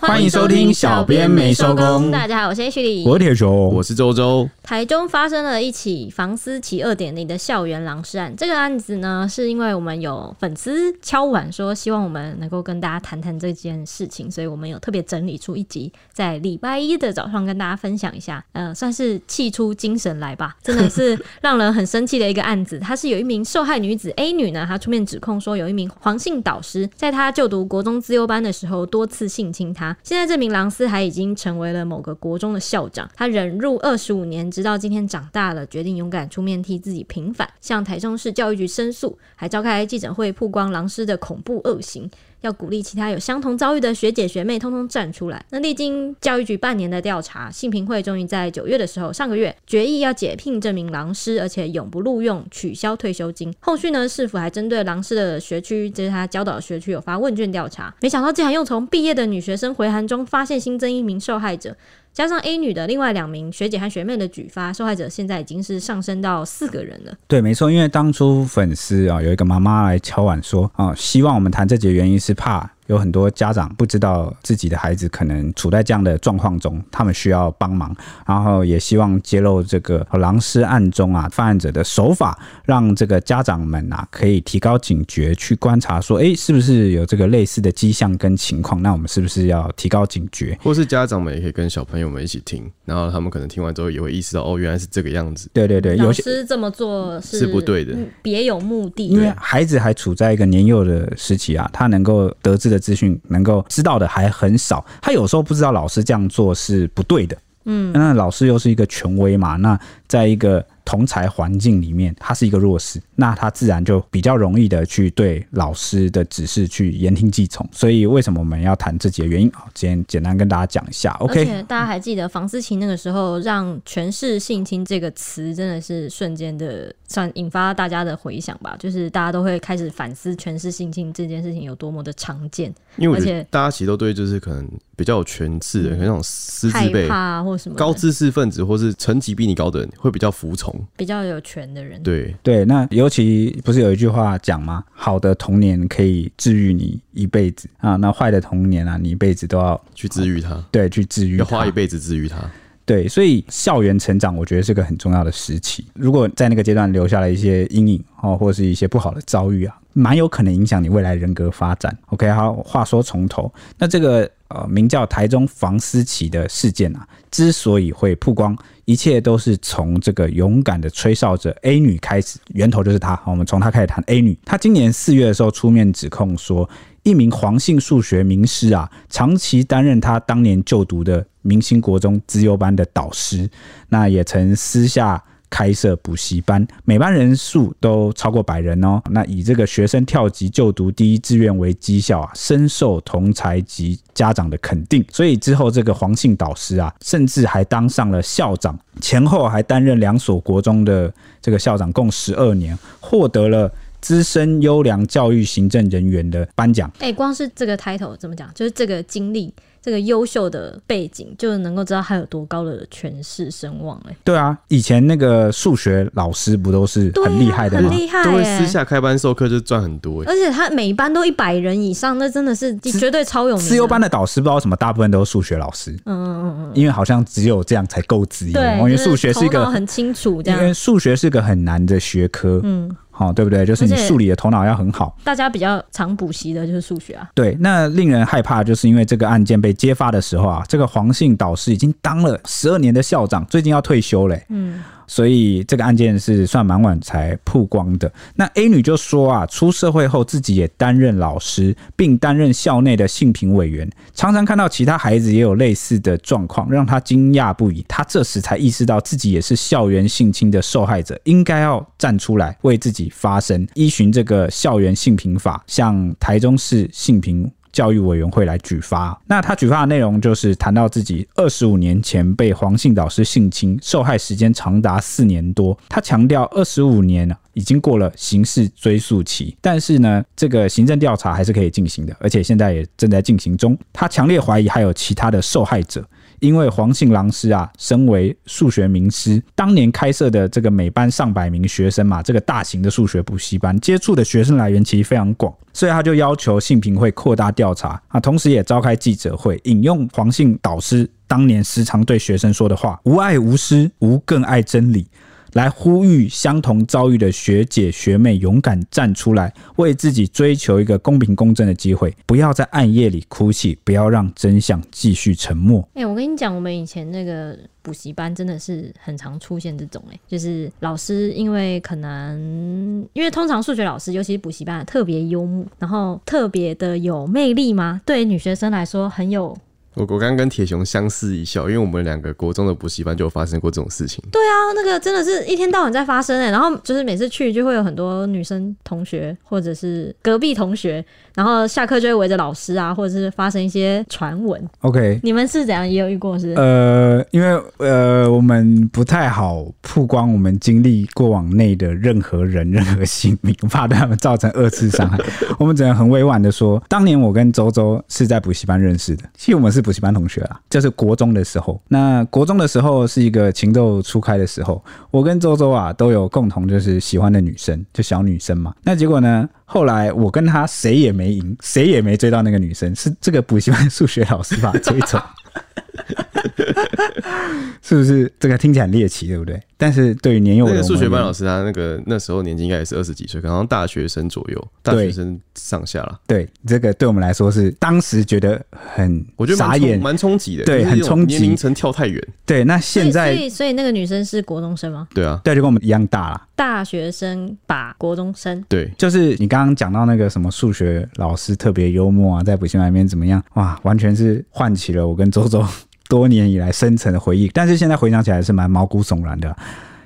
欢迎收听小编没收工。大家好，我是 H 里，我是铁雄，我是周周。台中发生了一起房思琪二点零的校园狼尸案。这个案子呢，是因为我们有粉丝敲碗说，希望我们能够跟大家谈谈这件事情，所以我们有特别整理出一集，在礼拜一的早上跟大家分享一下。呃，算是气出精神来吧，真的是让人很生气的一个案子。她是有一名受害女子 A 女呢，她出面指控说，有一名黄姓导师在她就读国中资优班的时候多次性侵她。现在这名狼师还已经成为了某个国中的校长，他忍辱二十五年，直到今天长大了，决定勇敢出面替自己平反，向台中市教育局申诉，还召开记者会曝光狼师的恐怖恶行。要鼓励其他有相同遭遇的学姐学妹通通站出来。那历经教育局半年的调查，性平会终于在九月的时候，上个月决议要解聘这名狼师，而且永不录用，取消退休金。后续呢，市府还针对狼师的学区，就是他教导的学区，有发问卷调查。没想到竟然又从毕业的女学生回函中发现新增一名受害者。加上 A 女的另外两名学姐和学妹的举发，受害者现在已经是上升到四个人了。对，没错，因为当初粉丝啊有一个妈妈来敲碗说啊，希望我们谈这节原因是怕。有很多家长不知道自己的孩子可能处在这样的状况中，他们需要帮忙，然后也希望揭露这个狼师案中啊犯案者的手法，让这个家长们啊可以提高警觉，去观察说，哎，是不是有这个类似的迹象跟情况？那我们是不是要提高警觉？或是家长们也可以跟小朋友们一起听，然后他们可能听完之后也会意识到，哦，原来是这个样子。对对对，老师这么做是，是不对的，别有目的。因为孩子还处在一个年幼的时期啊，他能够得知的。资讯能够知道的还很少，他有时候不知道老师这样做是不对的，嗯，那老师又是一个权威嘛，那在一个。同才环境里面，他是一个弱势，那他自然就比较容易的去对老师的指示去言听计从。所以为什么我们要谈这几个原因？好，今天简单跟大家讲一下。OK，而且大家还记得房思琪那个时候让“权势性侵”这个词真的是瞬间的算引发大家的回想吧？就是大家都会开始反思“权势性侵”这件事情有多么的常见。因为而且大家其实都对就是可能比较有权势的，可能那种师字辈啊或什么高知识分子，或是层级比你高的人会比较服从。比较有权的人，对对，那尤其不是有一句话讲吗？好的童年可以治愈你一辈子啊，那坏的童年啊，你一辈子都要去治愈它，对，去治愈，要花一辈子治愈它。对，所以校园成长，我觉得是个很重要的时期。如果在那个阶段留下了一些阴影哦，或者是一些不好的遭遇啊，蛮有可能影响你未来人格发展。OK，好，话说从头，那这个呃名叫台中房思琪的事件啊，之所以会曝光，一切都是从这个勇敢的吹哨者 A 女开始，源头就是她。我们从她开始谈 A 女。她今年四月的时候出面指控说，一名黄姓数学名师啊，长期担任她当年就读的明星国中资优班的导师，那也曾私下开设补习班，每班人数都超过百人哦。那以这个学生跳级就读第一志愿为绩效啊，深受同才及家长的肯定。所以之后这个黄姓导师啊，甚至还当上了校长，前后还担任两所国中的这个校长，共十二年，获得了资深优良教育行政人员的颁奖。哎，光是这个 title 怎么讲？就是这个经历。这个优秀的背景，就能够知道他有多高的权势声望哎。对啊，以前那个数学老师不都是很厉害的吗？啊、很厉害，都会私下开班授课就赚很多。而且他每一班都一百人以上，那真的是绝对超有名。私优班的导师不知道为什么，大部分都是数学老师。嗯嗯嗯嗯，因为好像只有这样才够职业。对，因为数学是一个很清楚这样，因为数学是个很难的学科。嗯。好，对不对？就是你数理的头脑要很好。大家比较常补习的就是数学啊。对，那令人害怕，就是因为这个案件被揭发的时候啊，这个黄姓导师已经当了十二年的校长，最近要退休嘞。嗯。所以这个案件是算蛮晚才曝光的。那 A 女就说啊，出社会后自己也担任老师，并担任校内的性平委员，常常看到其他孩子也有类似的状况，让她惊讶不已。她这时才意识到自己也是校园性侵的受害者，应该要站出来为自己发声，依循这个校园性平法，向台中市性平教育委员会来举发，那他举发的内容就是谈到自己二十五年前被黄姓导师性侵，受害时间长达四年多。他强调，二十五年已经过了刑事追诉期，但是呢，这个行政调查还是可以进行的，而且现在也正在进行中。他强烈怀疑还有其他的受害者。因为黄姓郎师啊，身为数学名师，当年开设的这个每班上百名学生嘛，这个大型的数学补习班，接触的学生来源其实非常广，所以他就要求信评会扩大调查啊，同时也召开记者会，引用黄姓导师当年时常对学生说的话：“吾爱吾师，吾更爱真理。”来呼吁相同遭遇的学姐学妹勇敢站出来，为自己追求一个公平公正的机会，不要在暗夜里哭泣，不要让真相继续沉默。哎、我跟你讲，我们以前那个补习班真的是很常出现这种、欸，哎，就是老师因为可能因为通常数学老师，尤其是补习班特别幽默，然后特别的有魅力嘛，对女学生来说很有。我我刚刚跟铁雄相视一笑，因为我们两个国中的补习班就有发生过这种事情。对啊，那个真的是一天到晚在发生哎，然后就是每次去就会有很多女生同学或者是隔壁同学，然后下课就会围着老师啊，或者是发生一些传闻。OK，你们是怎样也有遇过是？呃，因为呃我们不太好曝光我们经历过往内的任何人 任何姓名，怕对他们造成二次伤害，我们只能很委婉的说，当年我跟周周是在补习班认识的，其实我们是。补习班同学啦，就是国中的时候。那国中的时候是一个情窦初开的时候，我跟周周啊都有共同就是喜欢的女生，就小女生嘛。那结果呢，后来我跟她谁也没赢，谁也没追到那个女生，是这个补习班数学老师把追走。是不是这个听起来很猎奇，对不对？但是对于年幼的数学班老师，他那个那时候年纪应该也是二十几岁，可能大学生左右，大学生上下了。对，这个对我们来说是当时觉得很我觉得傻眼，蛮冲击的，对，很冲击，年龄层跳太远。对，那现在所以所以那个女生是国中生吗？对啊，对，就跟我们一样大了。大学生把国中生，对，就是你刚刚讲到那个什么数学老师特别幽默啊，在补习班里面怎么样？哇，完全是唤起了我跟周周。多年以来深层的回忆，但是现在回想起来是蛮毛骨悚然的，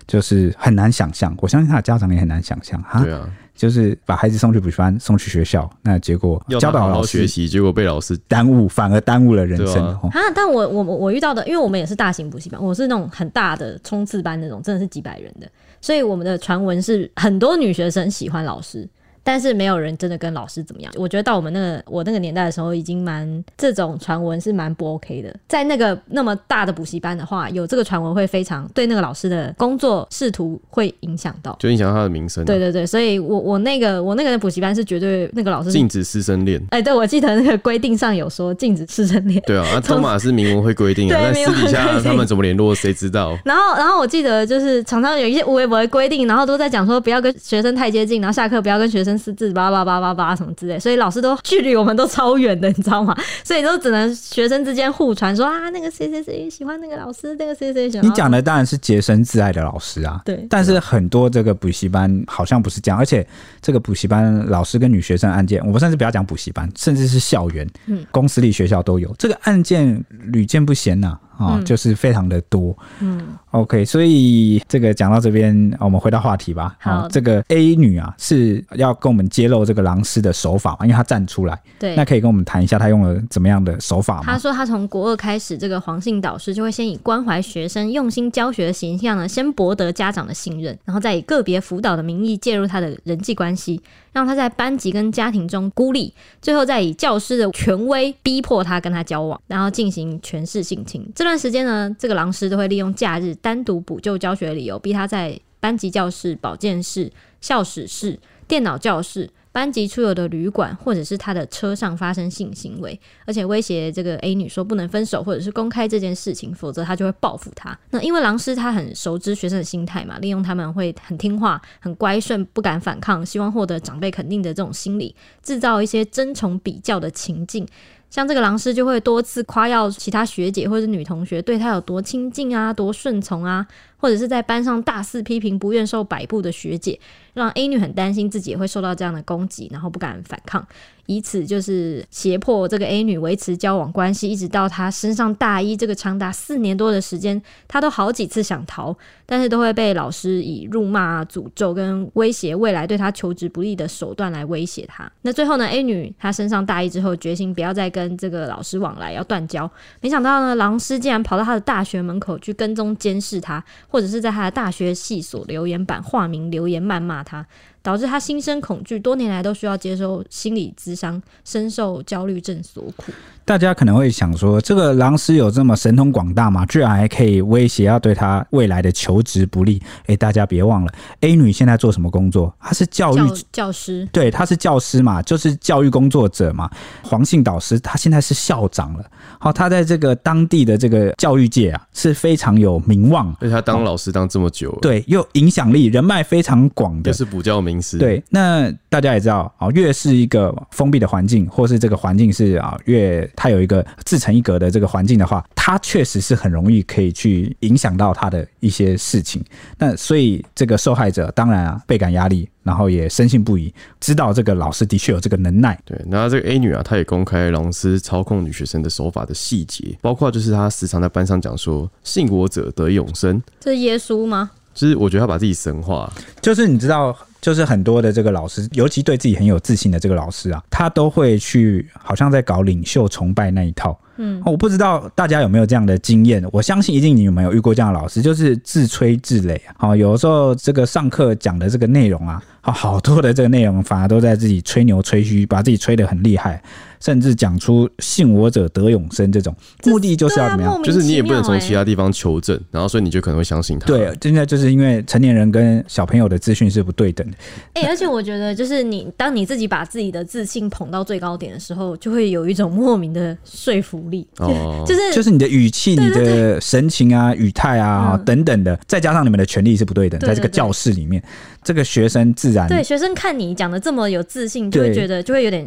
就是很难想象。我相信他的家长也很难想象哈。对啊，就是把孩子送去补习班，送去学校，那结果教导老师学习，结果被老师耽误，反而耽误了人生。啊，啊，但我我我遇到的，因为我们也是大型补习班，我是那种很大的冲刺班那种，真的是几百人的，所以我们的传闻是很多女学生喜欢老师。但是没有人真的跟老师怎么样。我觉得到我们那个我那个年代的时候，已经蛮这种传闻是蛮不 OK 的。在那个那么大的补习班的话，有这个传闻会非常对那个老师的工作仕途会影响到，就影响他的名声啊。对对对，所以我我那个我那个补习班是绝对那个老师禁止师生恋。哎，对，我记得那个规定上有说禁止师生恋。对啊，那托马是明文会规定啊，但私底下他们怎么联络，谁知道？然后然后我记得就是常常有一些微博的规定，然后都在讲说不要跟学生太接近，然后下课不要跟学生私自叭叭叭。八八八什么之类，所以老师都距离我们都超远的，你知道吗？所以都只能学生之间互传说啊，那个谁谁谁喜欢那个老师，那个谁谁喜欢。你讲的当然是洁身自爱的老师啊，对。但是很多这个补习班好像不是这样，而且这个补习班老师跟女学生案件，我们甚至不要讲补习班，甚至是校园、嗯，公私立学校都有这个案件屡见不鲜呐、啊。啊、哦，就是非常的多。嗯，OK，所以这个讲到这边，我们回到话题吧。好，这个 A 女啊是要跟我们揭露这个狼师的手法嘛，因为她站出来。对，那可以跟我们谈一下她用了怎么样的手法吗？她说她从国二开始，这个黄姓导师就会先以关怀学生、用心教学的形象呢，先博得家长的信任，然后再以个别辅导的名义介入他的人际关系，让他在班级跟家庭中孤立，最后再以教师的权威逼迫他跟他交往，然后进行权势性侵。这段时间呢，这个狼师都会利用假日单独补救教学理由，逼他在班级教室、保健室、校史室、电脑教室。班级出游的旅馆，或者是他的车上发生性行为，而且威胁这个 A 女说不能分手，或者是公开这件事情，否则他就会报复她。那因为狼师他很熟知学生的心态嘛，利用他们会很听话、很乖顺、不敢反抗，希望获得长辈肯定的这种心理，制造一些争宠比较的情境。像这个狼师就会多次夸耀其他学姐或者是女同学对他有多亲近啊，多顺从啊。或者是在班上大肆批评不愿受摆布的学姐，让 A 女很担心自己也会受到这样的攻击，然后不敢反抗，以此就是胁迫这个 A 女维持交往关系，一直到她身上大一这个长达四年多的时间，她都好几次想逃，但是都会被老师以辱骂、诅咒跟威胁未来对她求职不利的手段来威胁她。那最后呢，A 女她身上大一之后，决心不要再跟这个老师往来，要断交。没想到呢，狼师竟然跑到她的大学门口去跟踪监视她。或者是在他的大学系所留言板化名留言谩骂他。导致他心生恐惧，多年来都需要接受心理咨商，深受焦虑症所苦。大家可能会想说，这个狼师有这么神通广大吗？居然还可以威胁要对他未来的求职不利？哎，大家别忘了，A 女现在做什么工作？她是教育教，教师，对，她是教师嘛，就是教育工作者嘛。黄姓导师，他现在是校长了。好，他在这个当地的这个教育界啊，是非常有名望。而且他当老师当这么久，对，又影响力、人脉非常广的，就是补教名师。对，那大家也知道啊，越是一个封闭的环境，或是这个环境是啊，越它有一个自成一格的这个环境的话，它确实是很容易可以去影响到他的一些事情。那所以这个受害者当然啊，倍感压力。然后也深信不疑，知道这个老师的确有这个能耐。对，那这个 A 女啊，她也公开老师操控女学生的手法的细节，包括就是她时常在班上讲说“信我者得永生”，这是耶稣吗？就是我觉得他把自己神化，就是你知道，就是很多的这个老师，尤其对自己很有自信的这个老师啊，他都会去好像在搞领袖崇拜那一套。嗯，我不知道大家有没有这样的经验，我相信一定你有没有遇过这样的老师，就是自吹自擂啊。好，有的时候这个上课讲的这个内容啊，好，好多的这个内容反而都在自己吹牛吹嘘，把自己吹得很厉害。甚至讲出“信我者得永生”这种目的，就是要怎么样？啊、就是你也不能从其他地方求证，然后所以你就可能会相信他。对，现在就是因为成年人跟小朋友的资讯是不对等的。哎、欸，而且我觉得，就是你当你自己把自己的自信捧到最高点的时候，就会有一种莫名的说服力。哦，就是就是你的语气、你的神情啊、语态啊等等的，再加上你们的权利是不对等，在这个教室里面。这个学生自然对学生看你讲的这么有自信，就会觉得就会有点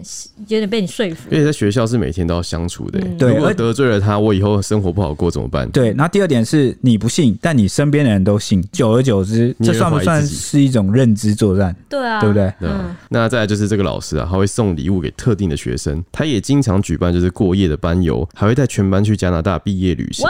有点被你说服。因为在学校是每天都要相处的，对、嗯，如果得罪了他，我以后生活不好过怎么办？对。那第二点是你不信，但你身边的人都信，久而久之，这算不算是一种认知作战？对啊，对不对？嗯。那再来就是这个老师啊，他会送礼物给特定的学生，他也经常举办就是过夜的班游，还会带全班去加拿大毕业旅行。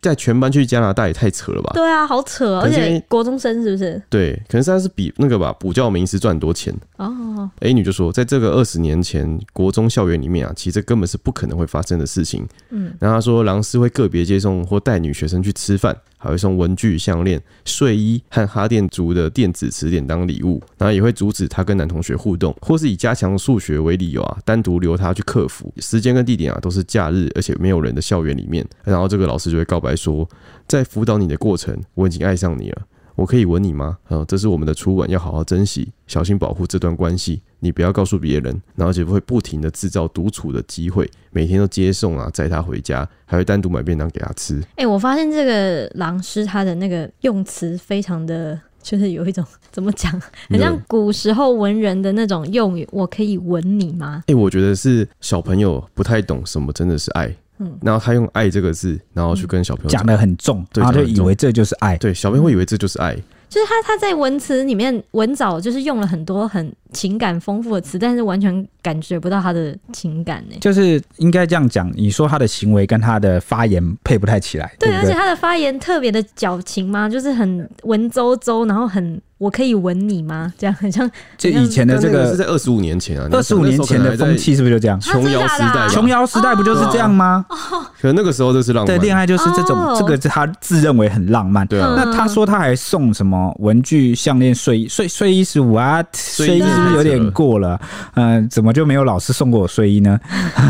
带全班去加拿大也太扯了吧？对啊，好扯，而且国中生是不是？对，可能是他是比那个吧，补教名师赚多钱哦。A 女就说，在这个二十年前国中校园里面啊，其实根本是不可能会发生的事情。嗯，然后他说，狼师会个别接送或带女学生去吃饭。还会送文具、项链、睡衣和哈电族的电子词典当礼物，然后也会阻止他跟男同学互动，或是以加强数学为理由啊，单独留他去克服。时间跟地点啊都是假日，而且没有人的校园里面。然后这个老师就会告白说，在辅导你的过程，我已经爱上你了。我可以吻你吗？嗯，这是我们的初吻，要好好珍惜，小心保护这段关系。你不要告诉别人，然后就会不停的制造独处的机会，每天都接送啊，载他回家，还会单独买便当给他吃。哎、欸，我发现这个狼师他的那个用词非常的，就是有一种怎么讲，很像古时候文人的那种用语。我可以吻你吗？哎、欸，我觉得是小朋友不太懂什么真的是爱。嗯，然后他用“爱”这个字，然后去跟小朋友讲的很重，然后就以为这就是爱。对，小朋友会以为这就是爱。就是他他在文词里面文藻就是用了很多很情感丰富的词，但是完全感觉不到他的情感呢。就是应该这样讲，你说他的行为跟他的发言配不太起来。对，对，而且他的发言特别的矫情嘛，就是很文绉绉，然后很。我可以吻你吗？这样很像，就以前的这个是在二十五年前啊，二十五年前的风气是不是就这样？琼瑶时代，琼瑶时代不就是这样吗？哦可能那个时候就是浪漫，对，恋爱就是这种，这个是他自认为很浪漫。对啊，那他说他还送什么文具、项链、睡衣、睡睡衣十五啊？睡衣是有点过了？嗯，怎么就没有老师送过我睡衣呢？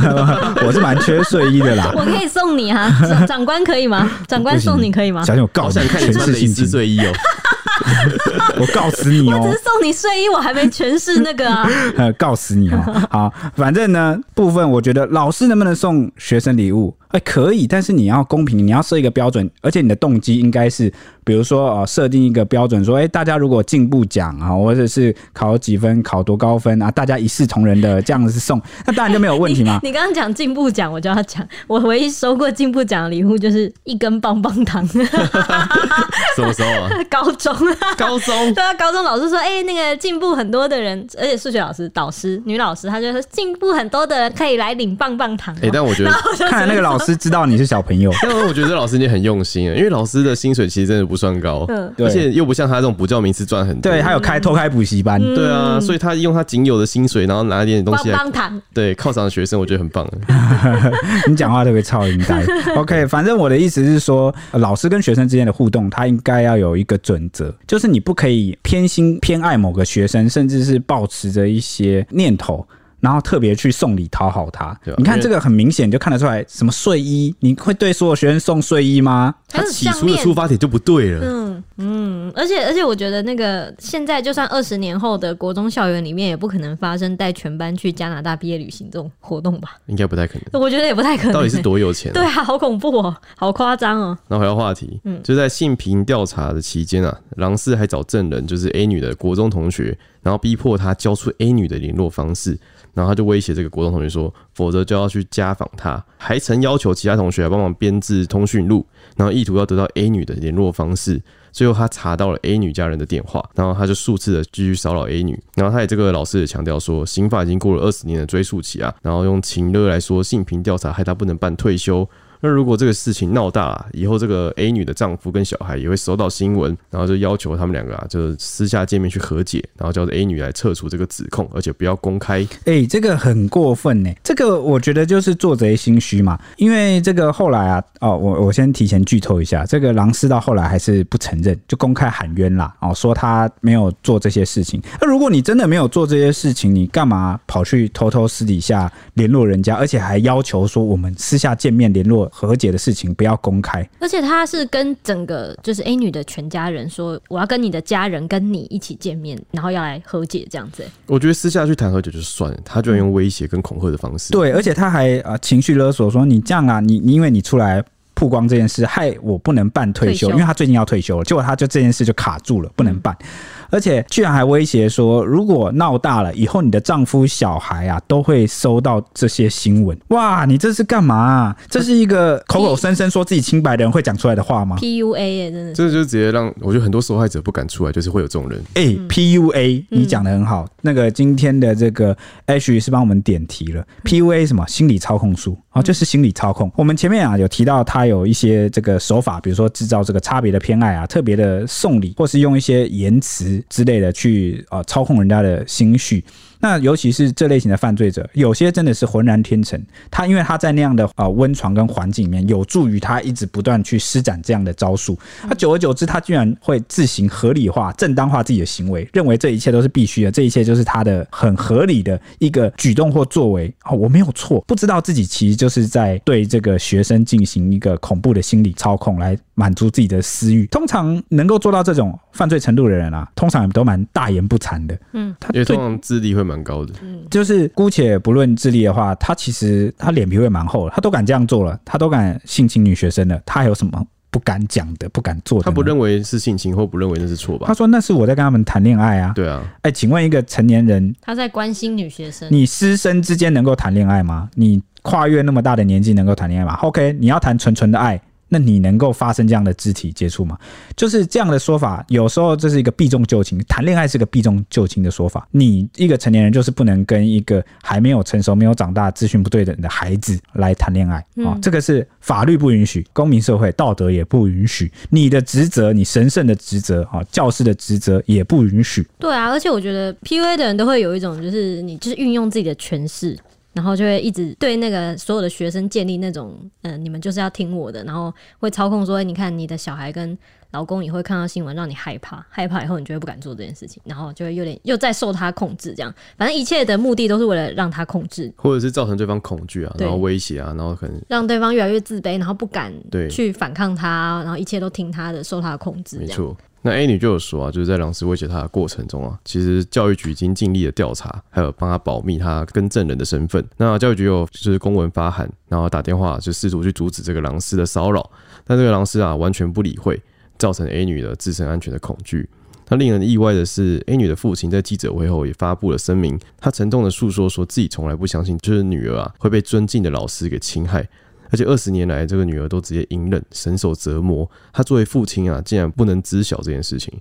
我是蛮缺睡衣的啦。我可以送你啊，长官可以吗？长官送你可以吗？小心我告诉你，全是性质睡衣哦。我告死你哦、喔，我只是送你睡衣，我还没诠释那个啊。呃，告死你哦、喔，好，反正呢，部分我觉得老师能不能送学生礼物？哎，可以，但是你要公平，你要设一个标准，而且你的动机应该是，比如说啊，设定一个标准，说，哎，大家如果进步奖啊，或者是考几分，考多高分啊，大家一视同仁的这样子送，那当然就没有问题嘛。你刚刚讲进步奖，我就要讲，我唯一收过进步奖的礼物就是一根棒棒糖。什么时候啊？高中啊，高中。对啊，高中老师说，哎，那个进步很多的人，而且数学老师、导师、女老师，她就说进步很多的人可以来领棒棒糖、喔。哎，但我觉得，看来那个老师。知道你是小朋友。但我觉得老师你很用心啊，因为老师的薪水其实真的不算高，嗯，而且又不像他这种补教名师赚很多，对，他有开偷开补习班，对啊，所以他用他仅有的薪水，然后拿一点点东西来帮帮对犒赏学生，我觉得很棒。你讲话特别超应该。OK，反正我的意思是说，老师跟学生之间的互动，他应该要有一个准则，就是你不可以偏心偏爱某个学生，甚至是抱持着一些念头。然后特别去送礼讨好他，你看这个很明显就看得出来，什么睡衣，你会对所有学生送睡衣吗？他起初的出发点就不对了。嗯嗯，而且而且我觉得那个现在就算二十年后的国中校园里面，也不可能发生带全班去加拿大毕业旅行这种活动吧？应该不太可能。我觉得也不太可能。到底是多有钱？对啊，好恐怖哦，好夸张哦。然后回到话题，嗯，就在性平调查的期间啊，郎氏还找证人，就是 A 女的国中同学，然后逼迫他交出 A 女的联络方式。然后他就威胁这个国中同学说，否则就要去家访他，还曾要求其他同学来帮忙编制通讯录，然后意图要得到 A 女的联络方式。最后他查到了 A 女家人的电话，然后他就数次的继续骚扰 A 女。然后他也这个老师也强调说，刑法已经过了二十年的追诉期啊，然后用情勒来说性平调查害他不能办退休。那如果这个事情闹大了，以后这个 A 女的丈夫跟小孩也会收到新闻，然后就要求他们两个啊，就是私下见面去和解，然后叫 A 女来撤除这个指控，而且不要公开。哎、这个很过分呢。这个我觉得就是做贼心虚嘛。因为这个后来啊，哦，我我先提前剧透一下，这个狼师到后来还是不承认，就公开喊冤啦。哦，说他没有做这些事情。那如果你真的没有做这些事情，你干嘛跑去偷偷私底下联络人家，而且还要求说我们私下见面联络？和解的事情不要公开，而且他是跟整个就是 A 女的全家人说，我要跟你的家人跟你一起见面，然后要来和解这样子。我觉得私下去谈和解就算了，他居然用威胁跟恐吓的方式。对，而且他还啊情绪勒索说，你这样啊，你你因为你出来曝光这件事，害我不能办退休，退休，因为他最近要退休了，结果他就这件事就卡住了，不能办。嗯而且居然还威胁说，如果闹大了，以后你的丈夫、小孩啊都会收到这些新闻。哇，你这是干嘛啊？这是一个 口口声声说自己清白的人会讲出来的话吗？PUA 耶，真的，这就直接让我觉得很多受害者不敢出来，就是会有这种人。哎，PUA，你讲的很好。那个今天的这个 Ashley 是帮我们点题了。PUA 什么？心理操控术啊，就是心理操控。我们前面啊有提到，他有一些这个手法，比如说制造这个差别的偏爱啊，特别的送礼，或是用一些言辞。之类的去啊操控人家的心绪，那尤其是这类型的犯罪者，有些真的是浑然天成。他因为他在那样的啊温床跟环境里面，有助于他一直不断去施展这样的招数。他久而久之，他居然会自行合理化、正当化自己的行为，认为这一切都是必须的，这一切就是他的很合理的一个举动或作为。哦，我没有错，不知道自己其实就是在对这个学生进行一个恐怖的心理操控来。满足自己的私欲，通常能够做到这种犯罪程度的人啊，通常都蛮大言不惭的。嗯，他因为通常智力会蛮高的。嗯，就是姑且不论智力的话，他其实他脸皮会蛮厚的，他都敢这样做了，他都敢性侵女学生了，他还有什么不敢讲的、不敢做的？他不认为是性侵，或不认为那是错吧？他说那是我在跟他们谈恋爱啊。对啊。哎，请问一个成年人，他在关心女学生，你师生之间能够谈恋爱吗？你跨越那么大的年纪能够谈恋爱吗？OK，你要谈纯纯的爱。那你能够发生这样的肢体接触吗？就是这样的说法，有时候这是一个避重就轻，谈恋爱是个避重就轻的说法。你一个成年人就是不能跟一个还没有成熟、没有长大、资讯不对等的孩子来谈恋爱啊、嗯哦！这个是法律不允许，公民社会道德也不允许。你的职责，你神圣的职责啊，教师的职责也不允许。对啊，而且我觉得 PUA 的人都会有一种，就是你就是运用自己的权势。然后就会一直对那个所有的学生建立那种，嗯、呃，你们就是要听我的，然后会操控说，你看你的小孩跟老公也会看到新闻，让你害怕，害怕以后你就会不敢做这件事情，然后就会有点又在受他控制，这样，反正一切的目的都是为了让他控制，或者是造成对方恐惧啊，然后威胁啊，然后可能让对方越来越自卑，然后不敢去反抗他，然后一切都听他的，受他的控制，没错。那 A 女就有说啊，就是在郎斯威胁她的过程中啊，其实教育局已经尽力的调查，还有帮她保密她跟证人的身份。那教育局有就是公文发函，然后打电话就试图去阻止这个郎斯的骚扰，但这个郎斯啊完全不理会，造成 A 女的自身安全的恐惧。那令人意外的是，A 女的父亲在记者会后也发布了声明，他沉痛的诉说说自己从来不相信就是女儿啊会被尊敬的老师给侵害。而且二十年来，这个女儿都直接隐忍、神受折磨。他作为父亲啊，竟然不能知晓这件事情。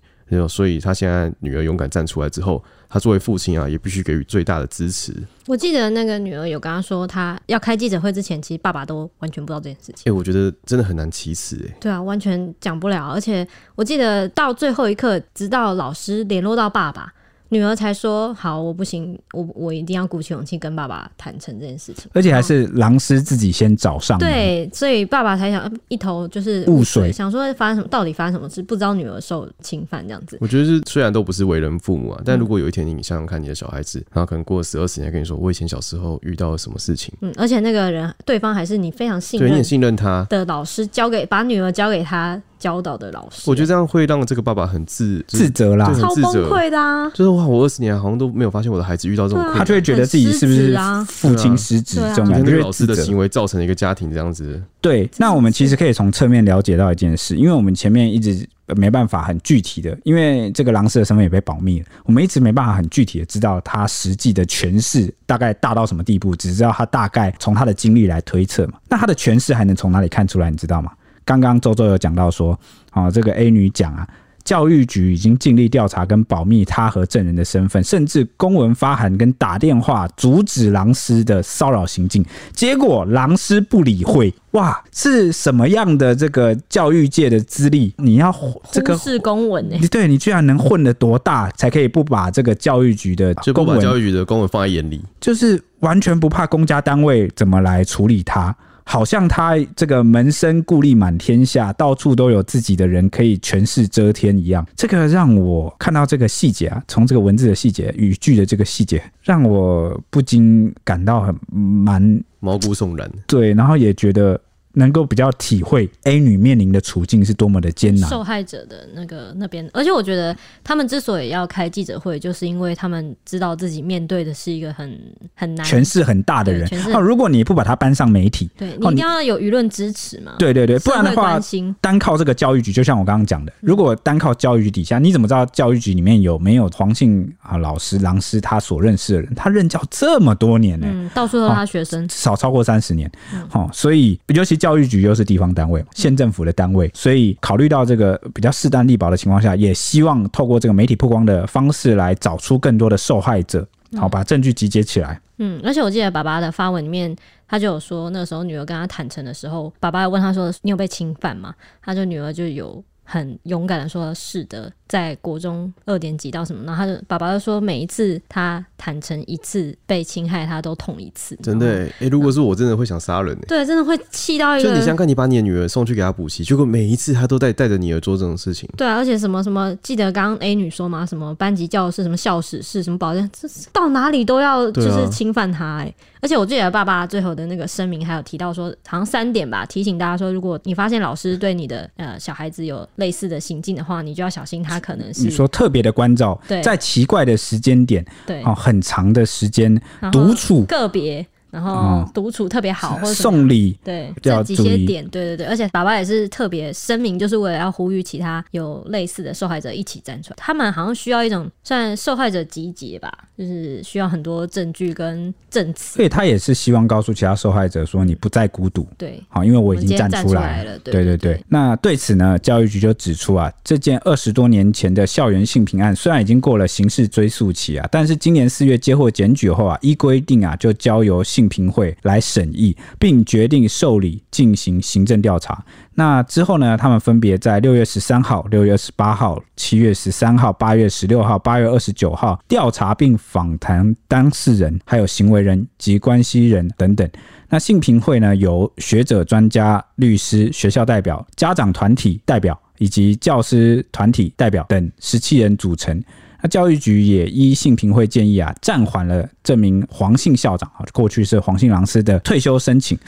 所以，他现在女儿勇敢站出来之后，他作为父亲啊，也必须给予最大的支持。我记得那个女儿有跟他说，他要开记者会之前，其实爸爸都完全不知道这件事情。哎、欸，我觉得真的很难启齿哎。对啊，完全讲不了。而且我记得到最后一刻，直到老师联络到爸爸。女儿才说好，我不行，我我一定要鼓起勇气跟爸爸坦诚这件事情，而且还是狼师自己先找上。对，所以爸爸才想一头就是雾水，想说发生什么，到底发生什么事，不知道女儿受侵犯这样子。我觉得是虽然都不是为人父母啊，但如果有一天你想想看你的小孩子，然后可能过了十二十年跟你说，我以前小时候遇到了什么事情，嗯，而且那个人对方还是你非常信任，对，你也信任他的老师，交给把女儿交给他。教导的老师，我觉得这样会让这个爸爸很自自责啦，超崩溃的啊！就是哇，我二十年好像都没有发现我的孩子遇到这种困难，他就会觉得自己是不是父亲失职这种感觉，老师的行为造成了一个家庭这样子。对，那我们其实可以从侧面了解到一件事，因为我们前面一直没办法很具体的，因为这个狼师的身份也被保密了，我们一直没办法很具体的知道他实际的权势大概大到什么地步，只知道他大概从他的经历来推测嘛。那他的权势还能从哪里看出来？你知道吗？刚刚周周有讲到说，啊，这个 A 女讲啊，教育局已经尽力调查跟保密她和证人的身份，甚至公文发函跟打电话阻止狼师的骚扰行径，结果狼师不理会。哇，是什么样的这个教育界的资历？你要这个是公文呢？对，你居然能混得多大，才可以不把这个教育局的公文，教育局的公文放在眼里，就是完全不怕公家单位怎么来处理它。好像他这个门生故吏满天下，到处都有自己的人可以权势遮天一样。这个让我看到这个细节啊，从这个文字的细节、语句的这个细节，让我不禁感到很蛮毛骨悚然。对，然后也觉得。能够比较体会 A 女面临的处境是多么的艰难，受害者的那个那边，而且我觉得他们之所以要开记者会，就是因为他们知道自己面对的是一个很很难、权势很大的人。哦，如果你不把他搬上媒体，对你一定要有舆论支持嘛。对对对，不然的话，单靠这个教育局，就像我刚刚讲的，如果单靠教育局底下，你怎么知道教育局里面有没有黄姓啊老师、狼师他所认识的人？他任教这么多年呢，嗯，到处都是他学生，至少超过三十年。好，所以尤其。教育局又是地方单位，县政府的单位，所以考虑到这个比较势单力薄的情况下，也希望透过这个媒体曝光的方式来找出更多的受害者，好把证据集结起来。嗯，而且我记得爸爸的发文里面，他就有说，那个时候女儿跟他坦诚的时候，爸爸问他说：“你有被侵犯吗？”他就女儿就有很勇敢的说：“是的。”在国中二年级到什么？然后他就爸爸就说，每一次他坦诚一次被侵害，他都痛一次。真的，哎、欸，如果是我，真的会想杀人。对，真的会气到一个。就你想看，你把你的女儿送去给他补习，结果每一次他都带带着女儿做这种事情。对啊，而且什么什么，记得刚刚 A 女说嘛，什么班级教室、什么校史室、什么保健，这到哪里都要就是侵犯他。哎，而且我记得爸爸最后的那个声明还有提到说，好像三点吧，提醒大家说，如果你发现老师对你的呃小孩子有类似的行径的话，你就要小心，他可能是你说特别的关照，在奇怪的时间点，对，哦，很长的时间独处个别。然后独处特别好，或者送礼，对，这几些点，对对对，而且爸爸也是特别声明，就是为了要呼吁其他有类似的受害者一起站出来。他们好像需要一种算受害者集结吧，就是需要很多证据跟证词。所以他也是希望告诉其他受害者说，你不再孤独。对，好，因为我已经站出来了。对对对。那对此呢，教育局就指出啊，这件二十多年前的校园性平案，虽然已经过了刑事追诉期啊，但是今年四月接获检举后啊，依规定啊，就交由性平会来审议，并决定受理进行行政调查。那之后呢，他们分别在六月十三号、六月二十八号、七月十三号、八月十六号、八月二十九号调查并访谈当事人、还有行为人及关系人等等。那性平会呢，由学者、专家、律师、学校代表、家长团体代表以及教师团体代表等十七人组成。那教育局也依性平会建议啊，暂缓了这名黄姓校长啊，过去是黄姓老师的退休申请。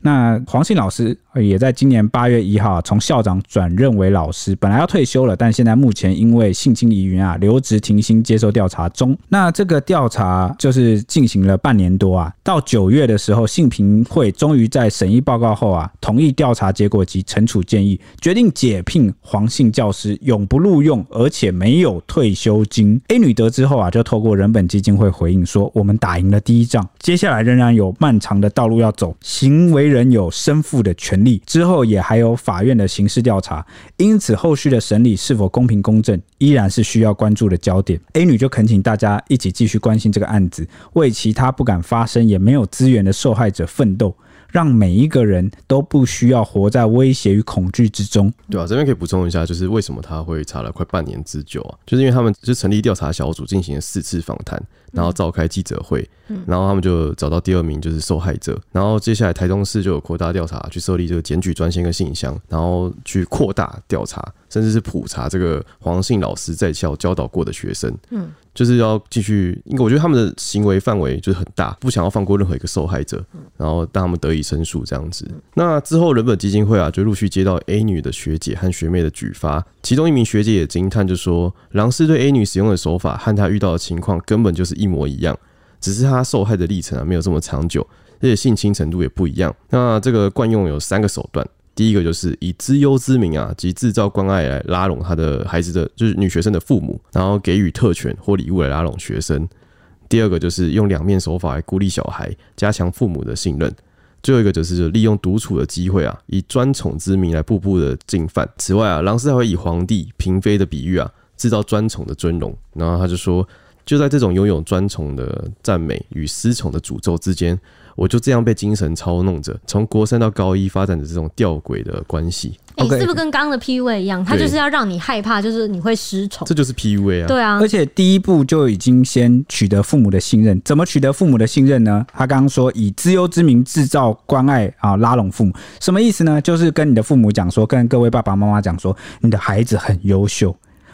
那黄姓老师也在今年八月一号从校长转任为老师，本来要退休了，但现在目前因为性侵疑云啊，留职停薪接受调查中。那这个调查就是进行了半年多啊，到九月的时候，性平会终于在审议报告后啊，同意调查结果及惩处建议，决定解聘黄姓教师，永不录用，而且没有退休金。A 女得知后啊，就透过人本基金会回应说：“我们打赢了第一仗，接下来仍然有漫长的道路要走。行为人有身负的权之后也还有法院的刑事调查，因此后续的审理是否公平公正，依然是需要关注的焦点。”A 女就恳请大家一起继续关心这个案子，为其他不敢发声也没有资源的受害者奋斗。让每一个人都不需要活在威胁与恐惧之中。对啊，这边可以补充一下，就是为什么他会查了快半年之久啊？就是因为他们就成立调查小组，进行了四次访谈，然后召开记者会，然后他们就找到第二名就是受害者，然后接下来台中市就有扩大调查，去设立这个检举专线跟信箱，然后去扩大调查，甚至是普查这个黄姓老师在校教导过的学生。嗯。就是要继续，因为我觉得他们的行为范围就是很大，不想要放过任何一个受害者，然后让他们得以申诉这样子。那之后人本基金会啊，就陆续接到 A 女的学姐和学妹的举发，其中一名学姐也惊叹，就说狼师对 A 女使用的手法和她遇到的情况根本就是一一模一样，只是他受害的历程啊没有这么长久，而且性侵程度也不一样。那这个惯用有三个手段。第一个就是以知优之名啊，及制造关爱来拉拢他的孩子的，就是女学生的父母，然后给予特权或礼物来拉拢学生。第二个就是用两面手法来孤立小孩，加强父母的信任。最后一个就是利用独处的机会啊，以专宠之名来步步的进犯。此外啊，狼师还会以皇帝、嫔妃的比喻啊，制造专宠的尊荣。然后他就说，就在这种拥有专宠的赞美与失宠的诅咒之间。我就这样被精神操弄着，从国三到高一发展的这种吊诡的关系。哎、欸，是不是跟刚刚的 PUA 一样？他就是要让你害怕，就是你会失宠。这就是 PUA 啊。对啊。而且第一步就已经先取得父母的信任。怎么取得父母的信任呢？他刚刚说以自优之名制造关爱啊，拉拢父母，什么意思呢？就是跟你的父母讲说，跟各位爸爸妈妈讲说，你的孩子很优秀。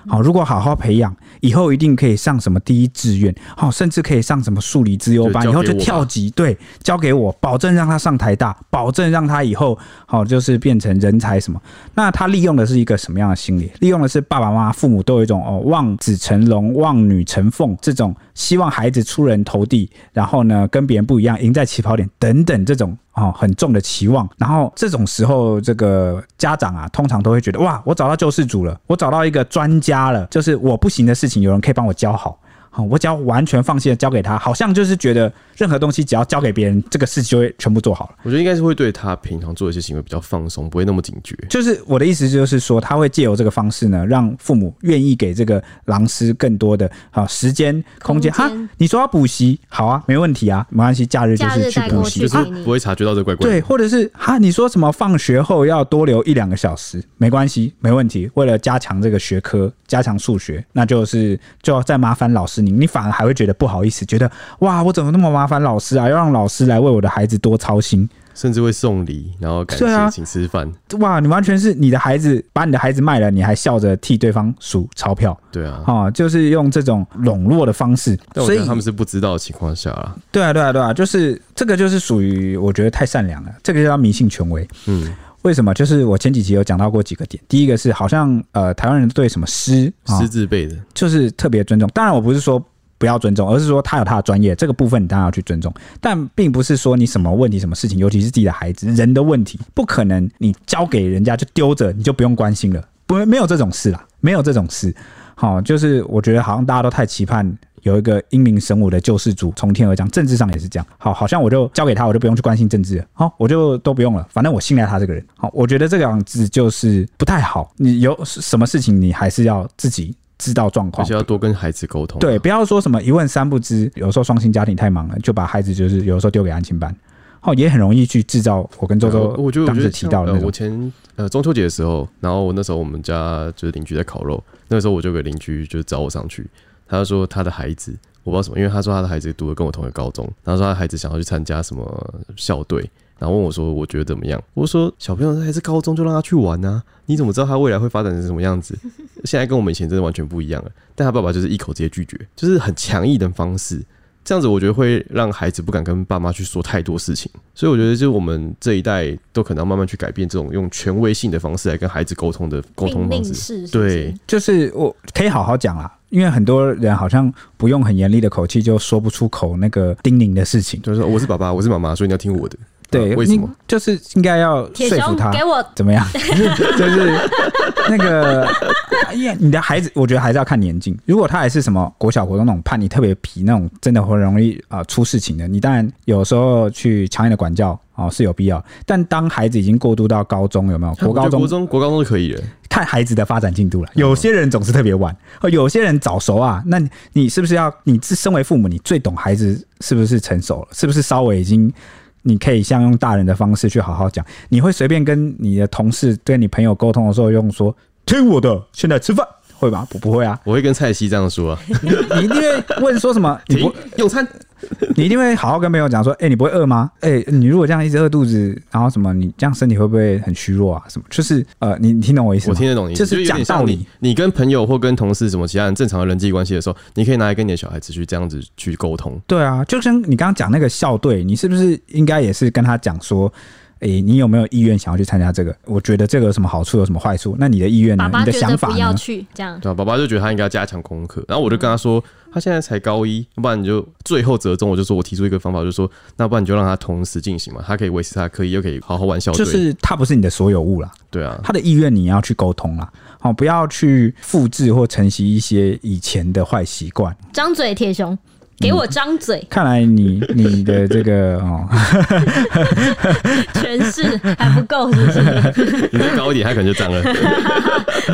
好，如果好好培养，以后一定可以上什么第一志愿，好，甚至可以上什么数理资优班，以后就跳级，对，交给我，保证让他上台大，保证让他以后好就是变成人才什么。那他利用的是一个什么样的心理？利用的是爸爸妈妈、父母都有一种哦望子成龙、望女成凤这种希望孩子出人头地，然后呢跟别人不一样，赢在起跑点等等这种。啊，很重的期望，然后这种时候，这个家长啊，通常都会觉得哇，我找到救世主了，我找到一个专家了，就是我不行的事情，有人可以帮我教好。好，我只要完全放心的交给他，好像就是觉得任何东西只要交给别人，这个事情就会全部做好了。我觉得应该是会对他平常做一些行为比较放松，不会那么警觉。就是我的意思，就是说他会借由这个方式呢，让父母愿意给这个狼师更多的好时间空间。哈，你说要补习，好啊，没问题啊，没关系，假日就是去补习，就是不会察觉到这怪怪。对，或者是哈，你说什么放学后要多留一两个小时，没关系，没问题。为了加强这个学科，加强数学，那就是就要再麻烦老师你，你反而还会。觉得不好意思，觉得哇，我怎么那么麻烦老师啊？要让老师来为我的孩子多操心，甚至会送礼，然后感谢请吃饭。哇，你完全是你的孩子，把你的孩子卖了，你还笑着替对方数钞票。对啊，啊，就是用这种笼络的方式。所以他们是不知道的情况下啊。对啊，对啊，对啊，就是这个就是属于我觉得太善良了，这个就叫迷信权威。嗯。为什么？就是我前几集有讲到过几个点。第一个是好像呃，台湾人对什么师师字辈的，就是特别尊重。当然，我不是说。不要尊重，而是说他有他的专业，这个部分你当然要去尊重，但并不是说你什么问题、什么事情，尤其是自己的孩子、人的问题，不可能你交给人家就丢着，你就不用关心了，不，没有这种事啦，没有这种事。好，就是我觉得好像大家都太期盼有一个英明神武的救世主从天而降，政治上也是这样。好，好像我就交给他，我就不用去关心政治了，好，我就都不用了，反正我信赖他这个人。好，我觉得这个样子就是不太好。你有什么事情，你还是要自己。知道状况，而且要多跟孩子沟通。对，不要说什么一问三不知。有时候双薪家庭太忙了，就把孩子就是有时候丢给安亲班，哦，也很容易去制造。我跟周周我觉得当时提到的，我前呃中秋节的时候，然后我那时候我们家就是邻居在烤肉，那个时候我就给邻居就是找我上去，他就说他的孩子我不知道什么，因为他说他的孩子读的跟我同一个高中，然后说他孩子想要去参加什么校队。然后问我说：“我觉得怎么样？”我说：“小朋友还是高中，就让他去玩啊！你怎么知道他未来会发展成什么样子？现在跟我们以前真的完全不一样了。”但他爸爸就是一口直接拒绝，就是很强硬的方式，这样子我觉得会让孩子不敢跟爸妈去说太多事情，所以我觉得就是我们这一代都可能要慢慢去改变这种用权威性的方式来跟孩子沟通的沟通方式。对，就是我可以好好讲啦，因为很多人好像不用很严厉的口气就说不出口那个叮咛的事情，就是说我是爸爸，我是妈妈，所以你要听我的。对，为什么？就是应该要说服他，给我怎么样？就是那个，因为你的孩子，我觉得还是要看年纪。如果他还是什么国小、国中那种叛逆特别皮那种，真的会容易啊、呃、出事情的。你当然有时候去强硬的管教哦是有必要，但当孩子已经过渡到高中，有没有？国高中、国中、国高中就可以了。看孩子的发展进度了。有些人总是特别晚，有些人早熟啊。那你是不是要？你是身为父母，你最懂孩子是不是成熟了？是不是稍微已经？你可以像用大人的方式去好好讲，你会随便跟你的同事、跟你朋友沟通的时候用说“听我的，现在吃饭”，会吧？不，不会啊，我会跟蔡西这样说啊。你你一定会问说什么？你不 用餐。你一定会好好跟朋友讲说，哎、欸，你不会饿吗？哎、欸，你如果这样一直饿肚子，然后什么，你这样身体会不会很虚弱啊？什么？就是呃，你你听懂我意思吗？我听得懂你意思，就是讲道理你。你跟朋友或跟同事什么其他人正常的人际关系的时候，你可以拿来跟你的小孩子去这样子去沟通。对啊，就像你刚刚讲那个校队，你是不是应该也是跟他讲说？哎、欸，你有没有意愿想要去参加这个？我觉得这个有什么好处，有什么坏处？那你的意愿呢？爸爸你的想法呢？不要去这样。对啊，爸爸就觉得他应该要加强功课。然后我就跟他说，他现在才高一，要不然你就最后折中。我就说我提出一个方法，就是说，那不然你就让他同时进行嘛，他可以维持他的课业，又可以好好玩校队。就是他不是你的所有物啦。对啊，他的意愿你要去沟通啦。好，不要去复制或承袭一些以前的坏习惯。张嘴，铁雄。给我张嘴、嗯！看来你 你的这个哦，诠释还不够，是不是？你再高一点，他可能就脏了。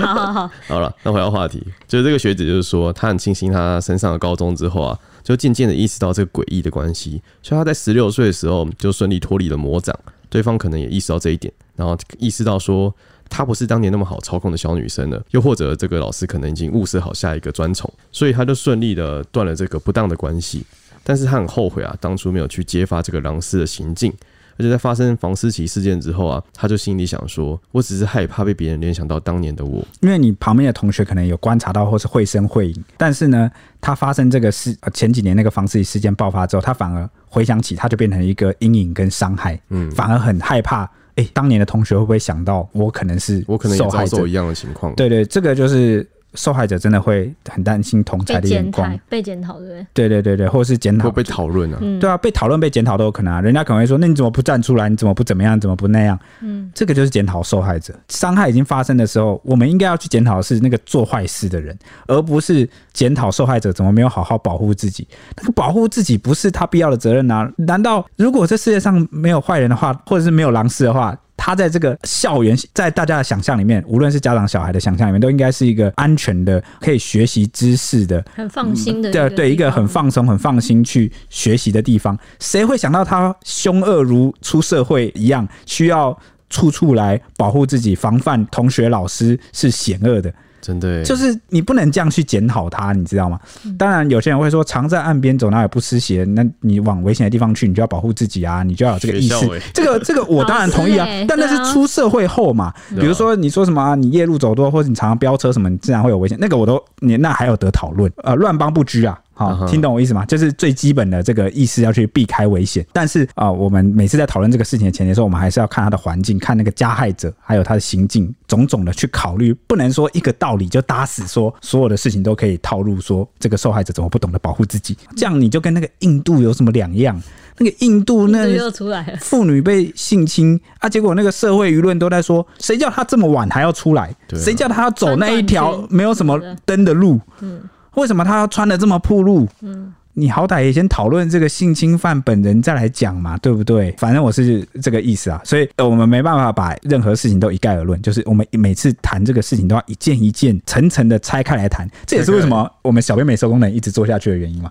好好好，好了，那回到话题，就是这个学姐就是说，她很庆幸她升上了高中之后啊，就渐渐的意识到这个诡异的关系，所以她在十六岁的时候就顺利脱离了魔掌。对方可能也意识到这一点，然后意识到说。她不是当年那么好操控的小女生了，又或者这个老师可能已经物色好下一个专宠，所以她就顺利的断了这个不当的关系。但是她很后悔啊，当初没有去揭发这个狼师的行径。而且在发生房思琪事件之后啊，她就心里想说：“我只是害怕被别人联想到当年的我。”因为你旁边的同学可能有观察到或是绘声绘影，但是呢，她发生这个事，前几年那个房思琪事件爆发之后，她反而回想起，她就变成一个阴影跟伤害，嗯，反而很害怕。哎、欸，当年的同学会不会想到我可能是我可能也遭受一样的情况？对，对对，这个就是受害者真的会很担心同才的眼光，被检讨，对不对？对对对对，或是检讨，会被讨论啊？对啊，被讨论、被检讨都有可能啊。人家可能会说：“那你怎么不站出来？你怎么不怎么样？怎么不那样？”嗯，这个就是检讨受害者。伤害已经发生的时候，我们应该要去检讨的是那个做坏事的人，而不是检讨受害者怎么没有好好保护自己。那个保护自己不是他必要的责任啊？难道如果这世界上没有坏人的话，或者是没有狼师的话？他在这个校园，在大家的想象里面，无论是家长小孩的想象里面，都应该是一个安全的、可以学习知识的、很放心的，对对，一个很放松、很放心去学习的地方。谁会想到他凶恶如出社会一样，需要处处来保护自己、防范同学、老师是险恶的？真的，就是你不能这样去检讨他，你知道吗？当然，有些人会说，常在岸边走，哪有不湿鞋？那你往危险的地方去，你就要保护自己啊，你就要有这个意识。欸、这个这个，我当然同意啊。但那是出社会后嘛，比如说你说什么、啊，你夜路走多，或者你常常飙车什么，你自然会有危险。那个我都你那还有得讨论？呃，乱帮不拘啊。好，听懂我意思吗？就是最基本的这个意思要去避开危险。但是啊、呃，我们每次在讨论这个事情的前提时候，我们还是要看他的环境，看那个加害者，还有他的行径，种种的去考虑。不能说一个道理就打死说所有的事情都可以套路说这个受害者怎么不懂得保护自己，这样你就跟那个印度有什么两样？那个印度那妇女被性侵啊，结果那个社会舆论都在说，谁叫他这么晚还要出来？谁叫他要走那一条没有什么灯的路？嗯。为什么他要穿的这么暴露？嗯，你好歹也先讨论这个性侵犯本人再来讲嘛，对不对？反正我是这个意思啊，所以我们没办法把任何事情都一概而论，就是我们每次谈这个事情都要一件一件层层的拆开来谈，这也是为什么我们小编美收功能一直做下去的原因嘛。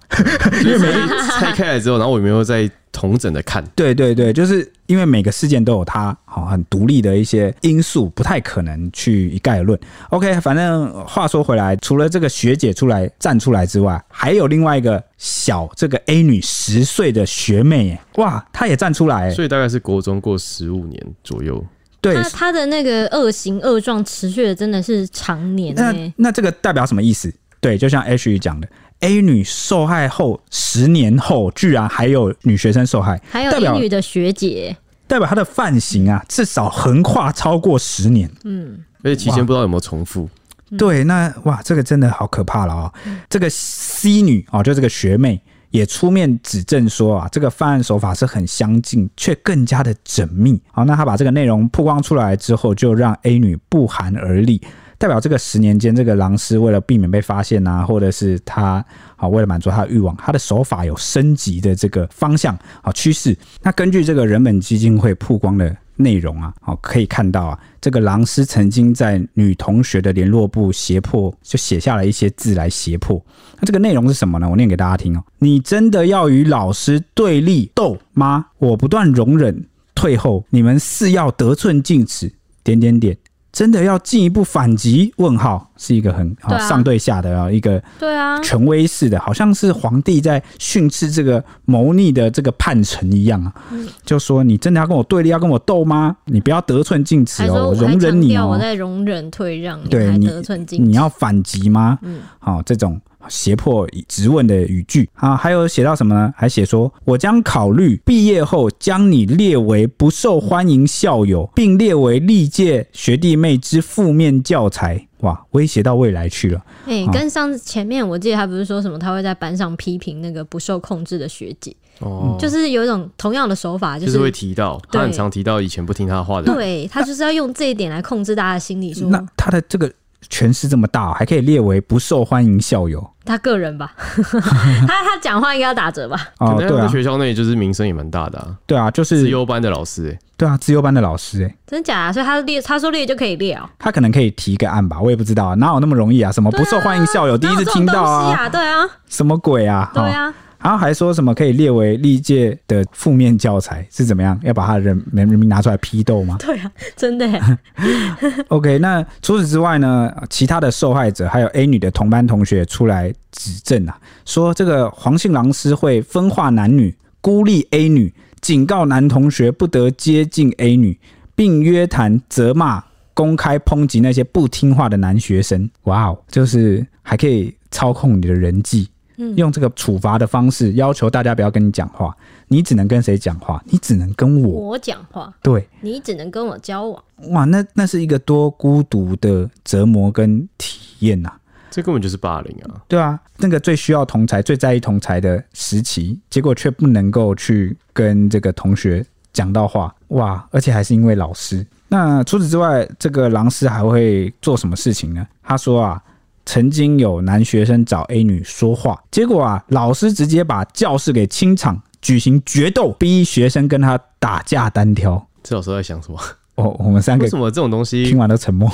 因为每次拆开来之后，然后我有没有在同整的看？对对对，就是。因为每个事件都有它好很独立的一些因素，不太可能去一概而论。OK，反正话说回来，除了这个学姐出来站出来之外，还有另外一个小这个 A 女十岁的学妹，哇，她也站出来，所以大概是国中过十五年左右。对，她她的那个恶行恶状持续的真的是常年。那那这个代表什么意思？对，就像 H 讲的，A 女受害后十年后，居然还有女学生受害，还有 A 女的学姐，代表她的犯行啊，至少横跨超过十年。嗯，而且期间不知道有没有重复。对，那哇，这个真的好可怕了啊、哦！这个 C 女哦，就这个学妹也出面指证说啊，这个犯案手法是很相近，却更加的缜密。好，那她把这个内容曝光出来之后，就让 A 女不寒而栗。代表这个十年间，这个狼师为了避免被发现啊，或者是他好为了满足他的欲望，他的手法有升级的这个方向好趋势。那根据这个人本基金会曝光的内容啊，好可以看到啊，这个狼师曾经在女同学的联络簿胁迫，就写下了一些字来胁迫。那这个内容是什么呢？我念给大家听哦。你真的要与老师对立斗吗？我不断容忍退后，你们是要得寸进尺？点点点。真的要进一步反击？问号是一个很好上对下的啊一个对啊权威式的，好像是皇帝在训斥这个谋逆的这个叛臣一样啊，就说你真的要跟我对立，要跟我斗吗？你不要得寸进尺哦，我容忍你哦，我在容忍退让，对你得寸进，你要反击吗？嗯，好这种。胁迫质问的语句啊，还有写到什么呢？还写说：“我将考虑毕业后将你列为不受欢迎校友，并列为历届学弟妹之负面教材。”哇，威胁到未来去了。哎、欸，跟上次前面我记得他不是说什么，他会在班上批评那个不受控制的学姐哦，就是有一种同样的手法，就是、就是、会提到，他很常提到以前不听他话的人，对他就是要用这一点来控制大家的心理那他的这个。权势这么大，还可以列为不受欢迎校友。他个人吧，他他讲话应该要打折吧？哦，对啊，学校内就是名声也蛮大的啊。对啊，就是资优班的老师哎。对啊，资优班的老师哎，真假啊？所以他列，他说列就可以列哦。他可能可以提个案吧，我也不知道啊，哪有那么容易啊？什么不受欢迎校友，第一次听到啊？对啊，什么鬼啊？对啊。然后还说什么可以列为历届的负面教材是怎么样？要把他的人人民拿出来批斗吗？对啊，真的。OK，那除此之外呢？其他的受害者还有 A 女的同班同学出来指证啊，说这个黄姓狼师会分化男女，孤立 A 女，警告男同学不得接近 A 女，并约谈、责骂、公开抨击那些不听话的男学生。哇哦，就是还可以操控你的人际。用这个处罚的方式要求大家不要跟你讲话，你只能跟谁讲话？你只能跟我我讲话。对，你只能跟我交往。哇，那那是一个多孤独的折磨跟体验呐！这根本就是霸凌啊！对啊，那个最需要同才、最在意同才的时期，结果却不能够去跟这个同学讲到话。哇，而且还是因为老师。那除此之外，这个狼师还会做什么事情呢？他说啊。曾经有男学生找 A 女说话，结果啊，老师直接把教室给清场，举行决斗，逼学生跟他打架单挑。这老师在想什么？哦，我们三个为什么这种东西听完都沉默？